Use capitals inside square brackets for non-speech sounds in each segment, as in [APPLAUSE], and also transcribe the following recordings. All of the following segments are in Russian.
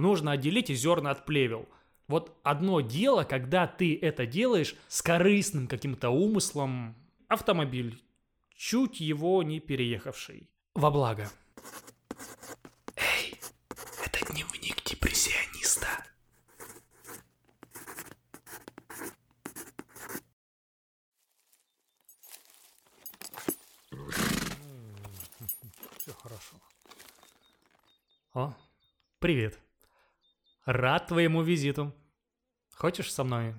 нужно отделить зерна от плевел. Вот одно дело, когда ты это делаешь с корыстным каким-то умыслом, автомобиль, чуть его не переехавший. Во благо. Эй, это дневник депрессиониста. Все хорошо. О, привет. Рад твоему визиту. Хочешь со мной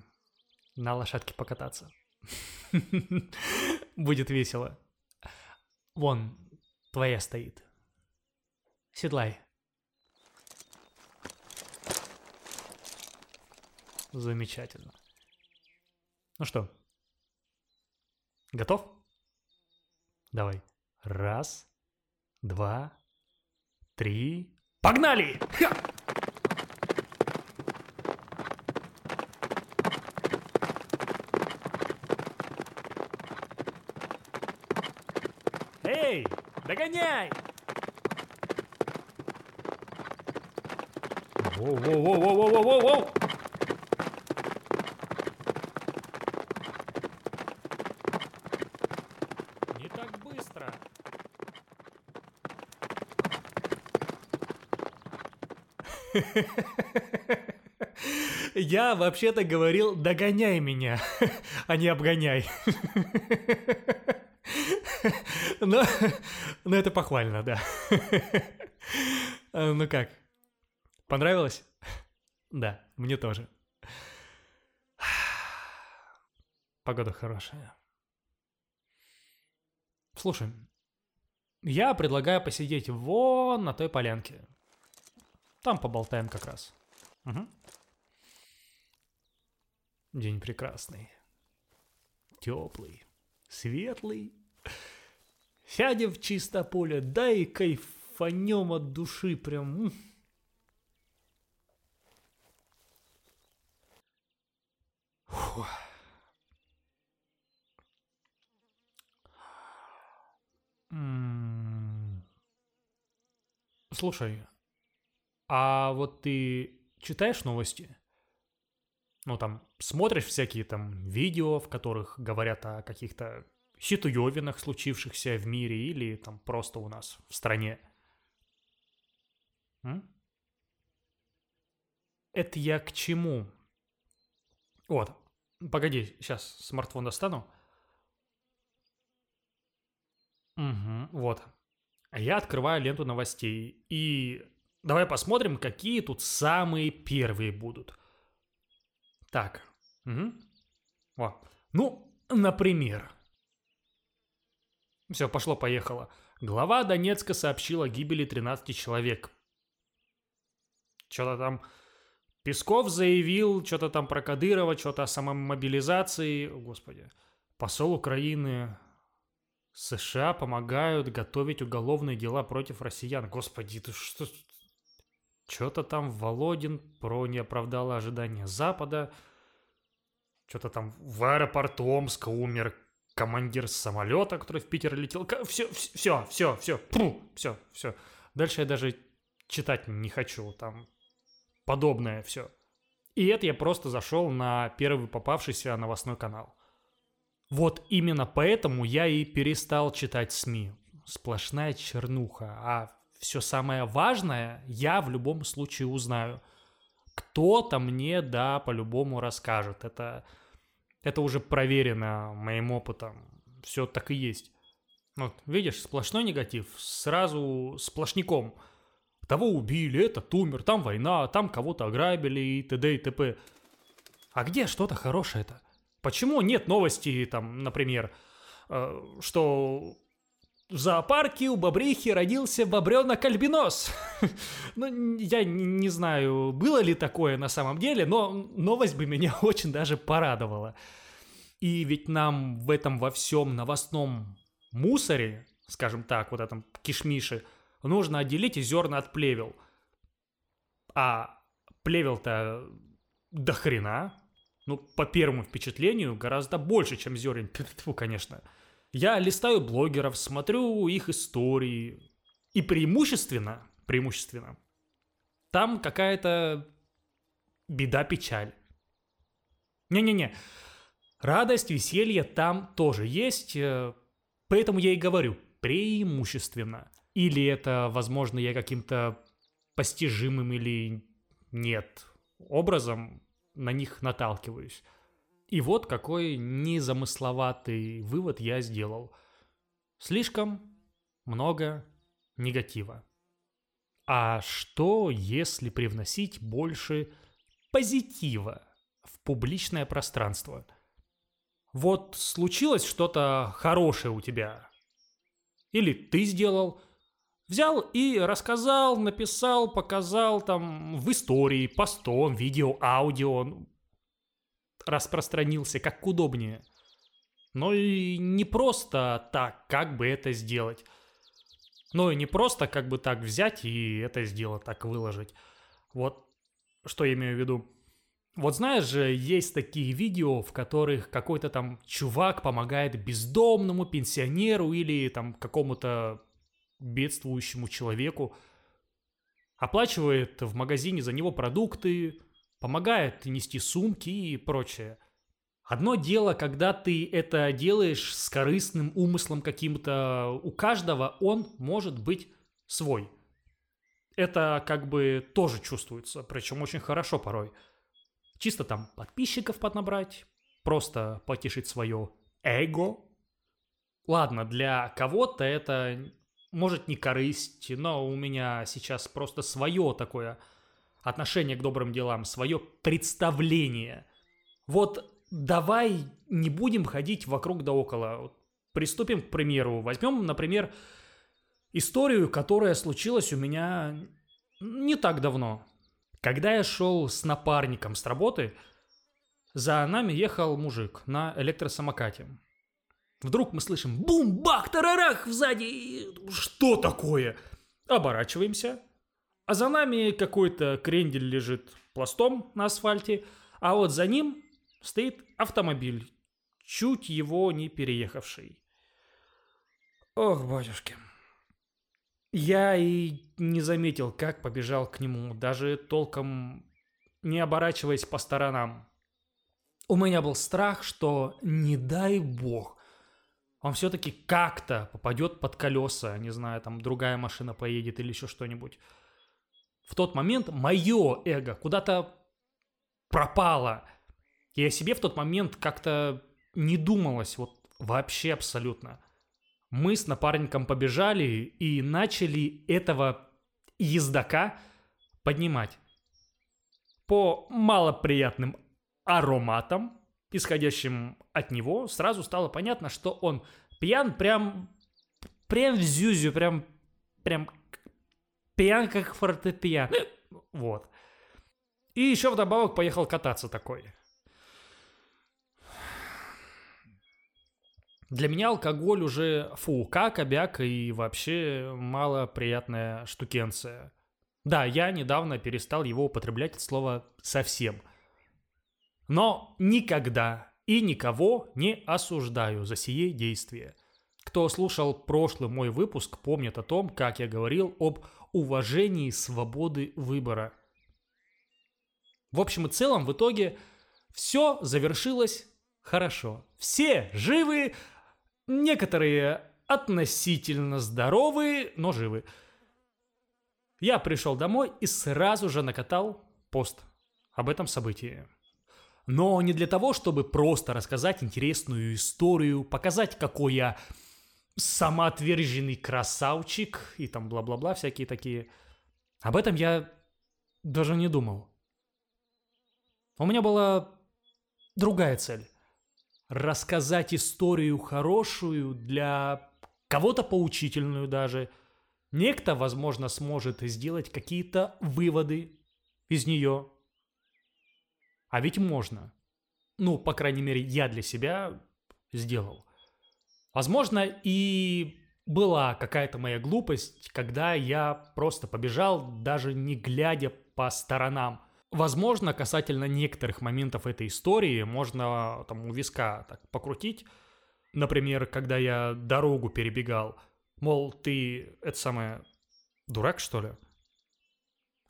на лошадке покататься? [LAUGHS] Будет весело. Вон, твоя стоит. Седлай. Замечательно. Ну что, готов? Давай. Раз, два, три. Погнали! Ха! Эй, догоняй! Воу-воу-воу-воу-воу-воу-воу! Не так быстро. Я вообще-то говорил «догоняй меня», [LAUGHS] а не «обгоняй». [LAUGHS] Но, но это похвально, да. Ну как, понравилось? Да, мне тоже. Погода хорошая. Слушай, я предлагаю посидеть вон на той полянке. Там поболтаем как раз. Угу. День прекрасный. Теплый, светлый. Сядем в чисто поле, да и кайфанем от души прям. Фу. Слушай, а вот ты читаешь новости? Ну, там, смотришь всякие там видео, в которых говорят о каких-то ситуевинах, случившихся в мире, или там просто у нас в стране. М? Это я к чему? Вот, погоди, сейчас смартфон достану. Угу, вот. Я открываю ленту новостей и давай посмотрим, какие тут самые первые будут. Так. Угу. О. Ну, например. Все, пошло-поехало. Глава Донецка сообщила о гибели 13 человек. Что-то там... Песков заявил что-то там про Кадырова, что-то о самомобилизации. О, Господи. Посол Украины США помогают готовить уголовные дела против россиян. Господи, ты что... Что-то там Володин про не оправдало ожидания Запада. Что-то там в аэропорту Омска умер командир самолета, который в Питер летел. Все, все, все, все, все, все. Дальше я даже читать не хочу. Там подобное все. И это я просто зашел на первый попавшийся новостной канал. Вот именно поэтому я и перестал читать СМИ. Сплошная чернуха. А все самое важное я в любом случае узнаю. Кто-то мне, да, по-любому расскажет. Это, это уже проверено моим опытом. Все так и есть. Вот, видишь, сплошной негатив. Сразу сплошняком. Того убили, этот умер, там война, там кого-то ограбили и т.д. и т.п. А где что-то хорошее-то? Почему нет новости, там, например, э, что в зоопарке у бобрихи родился бобренок-альбинос? [LAUGHS] ну, я не знаю, было ли такое на самом деле, но новость бы меня [LAUGHS] очень даже порадовала. И ведь нам в этом во всем новостном мусоре, скажем так, вот этом кишмише, нужно отделить зерна от плевел. А плевел-то до хрена, ну, по первому впечатлению, гораздо больше, чем зерен. [LAUGHS] Тьфу, конечно. Я листаю блогеров, смотрю их истории. И преимущественно, преимущественно, там какая-то беда-печаль. Не-не-не, радость, веселье там тоже есть, э, поэтому я и говорю, преимущественно. Или это, возможно, я каким-то постижимым или нет образом на них наталкиваюсь. И вот какой незамысловатый вывод я сделал. Слишком много негатива. А что, если привносить больше позитива в публичное пространство? Вот случилось что-то хорошее у тебя. Или ты сделал. Взял и рассказал, написал, показал там в истории, постом, видео, аудио. Ну, распространился как удобнее. Но и не просто так, как бы это сделать. Ну и не просто как бы так взять и это сделать, так выложить. Вот что я имею в виду. Вот знаешь же, есть такие видео, в которых какой-то там чувак помогает бездомному пенсионеру или там какому-то бедствующему человеку, оплачивает в магазине за него продукты, помогает нести сумки и прочее. Одно дело, когда ты это делаешь с корыстным умыслом каким-то, у каждого он может быть свой. Это как бы тоже чувствуется, причем очень хорошо порой. Чисто там подписчиков поднабрать, просто потешить свое эго. Ладно, для кого-то это может не корысть, но у меня сейчас просто свое такое отношение к добрым делам, свое представление. Вот давай не будем ходить вокруг да около. Приступим к примеру. Возьмем, например, историю, которая случилась у меня не так давно. Когда я шел с напарником с работы, за нами ехал мужик на электросамокате. Вдруг мы слышим бум, бах, тарарах сзади. Что такое? Оборачиваемся. А за нами какой-то крендель лежит пластом на асфальте, а вот за ним стоит автомобиль, чуть его не переехавший. Ох, батюшки. Я и не заметил, как побежал к нему, даже толком не оборачиваясь по сторонам. У меня был страх, что не дай бог, он все-таки как-то попадет под колеса, не знаю, там другая машина поедет или еще что-нибудь. В тот момент мое эго куда-то пропало – и о себе в тот момент как-то не думалось, вот вообще абсолютно. Мы с напарником побежали и начали этого ездока поднимать. По малоприятным ароматам, исходящим от него, сразу стало понятно, что он пьян прям, прям в зюзю, прям, прям пьян как фортепиано. Вот. И еще вдобавок поехал кататься такой. Для меня алкоголь уже фу, как обяк и вообще малоприятная штукенция. Да, я недавно перестал его употреблять от слова совсем. Но никогда и никого не осуждаю за сие действие. Кто слушал прошлый мой выпуск, помнит о том, как я говорил об уважении свободы выбора. В общем и целом, в итоге все завершилось хорошо. Все живы, Некоторые относительно здоровые, но живы. Я пришел домой и сразу же накатал пост об этом событии. Но не для того, чтобы просто рассказать интересную историю, показать, какой я самоотверженный красавчик и там бла-бла-бла всякие такие. Об этом я даже не думал. У меня была другая цель рассказать историю хорошую, для кого-то поучительную даже. Некто, возможно, сможет сделать какие-то выводы из нее. А ведь можно. Ну, по крайней мере, я для себя сделал. Возможно, и была какая-то моя глупость, когда я просто побежал, даже не глядя по сторонам. Возможно, касательно некоторых моментов этой истории можно там у виска так покрутить. Например, когда я дорогу перебегал. Мол, ты, это самое, дурак, что ли?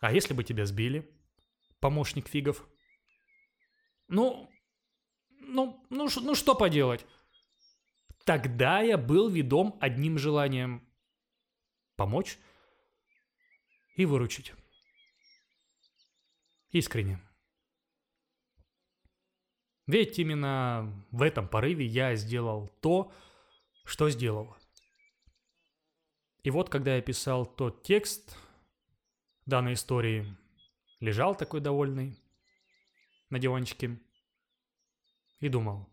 А если бы тебя сбили? Помощник фигов. Ну, ну, ну, ну что поделать? Тогда я был ведом одним желанием помочь и выручить. Искренне. Ведь именно в этом порыве я сделал то, что сделал. И вот, когда я писал тот текст данной истории, лежал такой довольный на диванчике и думал,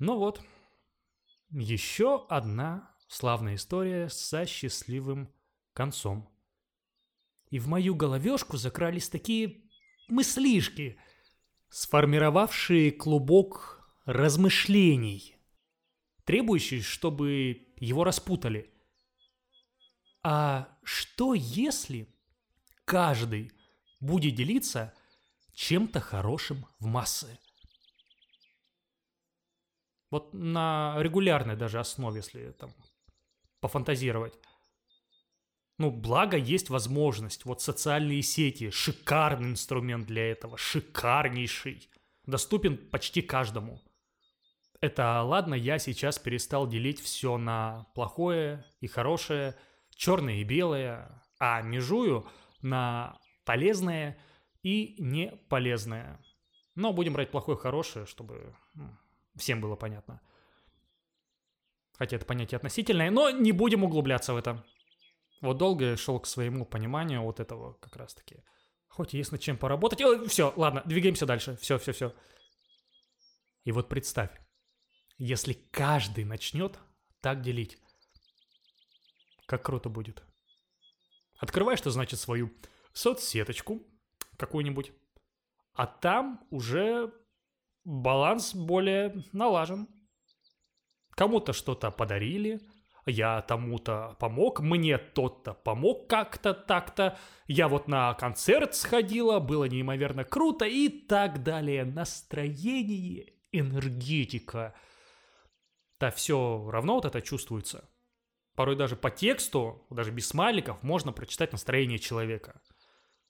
ну вот, еще одна славная история со счастливым концом. И в мою головешку закрались такие мыслишки, сформировавшие клубок размышлений, требующий, чтобы его распутали. А что если каждый будет делиться чем-то хорошим в массы? Вот на регулярной даже основе, если там пофантазировать. Ну, благо есть возможность. Вот социальные сети – шикарный инструмент для этого, шикарнейший. Доступен почти каждому. Это ладно, я сейчас перестал делить все на плохое и хорошее, черное и белое, а межую на полезное и не полезное. Но будем брать плохое и хорошее, чтобы всем было понятно. Хотя это понятие относительное, но не будем углубляться в это. Вот долго я шел к своему пониманию вот этого как раз-таки. Хоть есть над чем поработать. все, ладно, двигаемся дальше. Все, все, все. И вот представь, если каждый начнет так делить, как круто будет. Открываешь, что значит, свою соцсеточку какую-нибудь, а там уже баланс более налажен. Кому-то что-то подарили, я тому-то помог, мне тот-то помог как-то так-то, я вот на концерт сходила, было неимоверно круто и так далее. Настроение, энергетика. Да все равно вот это чувствуется. Порой даже по тексту, даже без смайликов, можно прочитать настроение человека.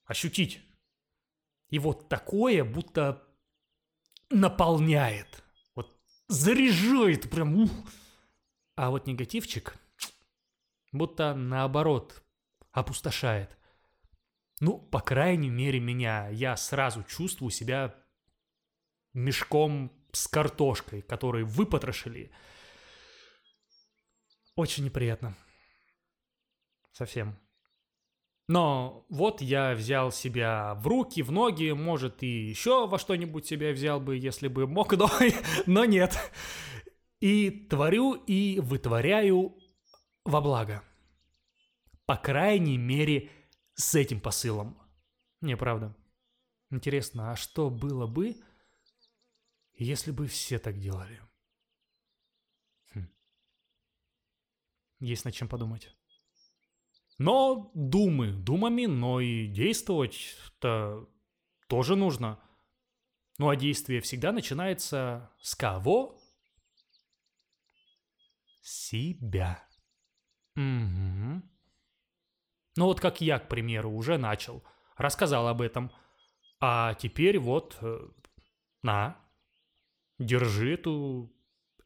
Ощутить. И вот такое будто наполняет. Вот заряжает прям. Ух. А вот негативчик будто наоборот опустошает. Ну, по крайней мере, меня. Я сразу чувствую себя мешком с картошкой, который выпотрошили. Очень неприятно. Совсем. Но вот я взял себя в руки, в ноги, может, и еще во что-нибудь себя взял бы, если бы мог, но, [LAUGHS] но нет. И творю и вытворяю во благо. По крайней мере, с этим посылом. Не, правда. Интересно, а что было бы, если бы все так делали? Хм. Есть над чем подумать. Но думы думами, но и действовать-то тоже нужно. Ну а действие всегда начинается с кого? Себя. Угу. Ну вот как я, к примеру, уже начал. Рассказал об этом. А теперь вот, э, на, держи эту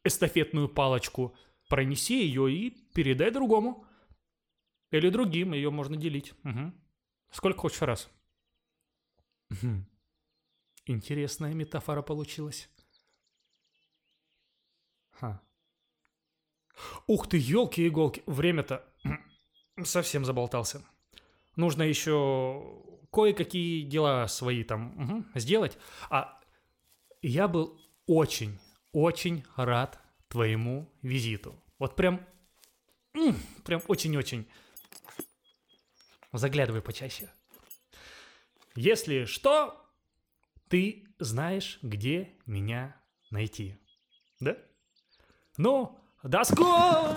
эстафетную палочку, пронеси ее и передай другому. Или другим, ее можно делить. Угу. Сколько хочешь раз. Угу. Интересная метафора получилась. Ха. Ух ты, елки-иголки, время-то [CLEARS THROAT] совсем заболтался. Нужно еще кое-какие дела свои там угу, сделать. А я был очень, очень рад твоему визиту. Вот прям, прям очень-очень. Заглядывай почаще. Если что, ты знаешь, где меня найти. Да? Ну, до скорого!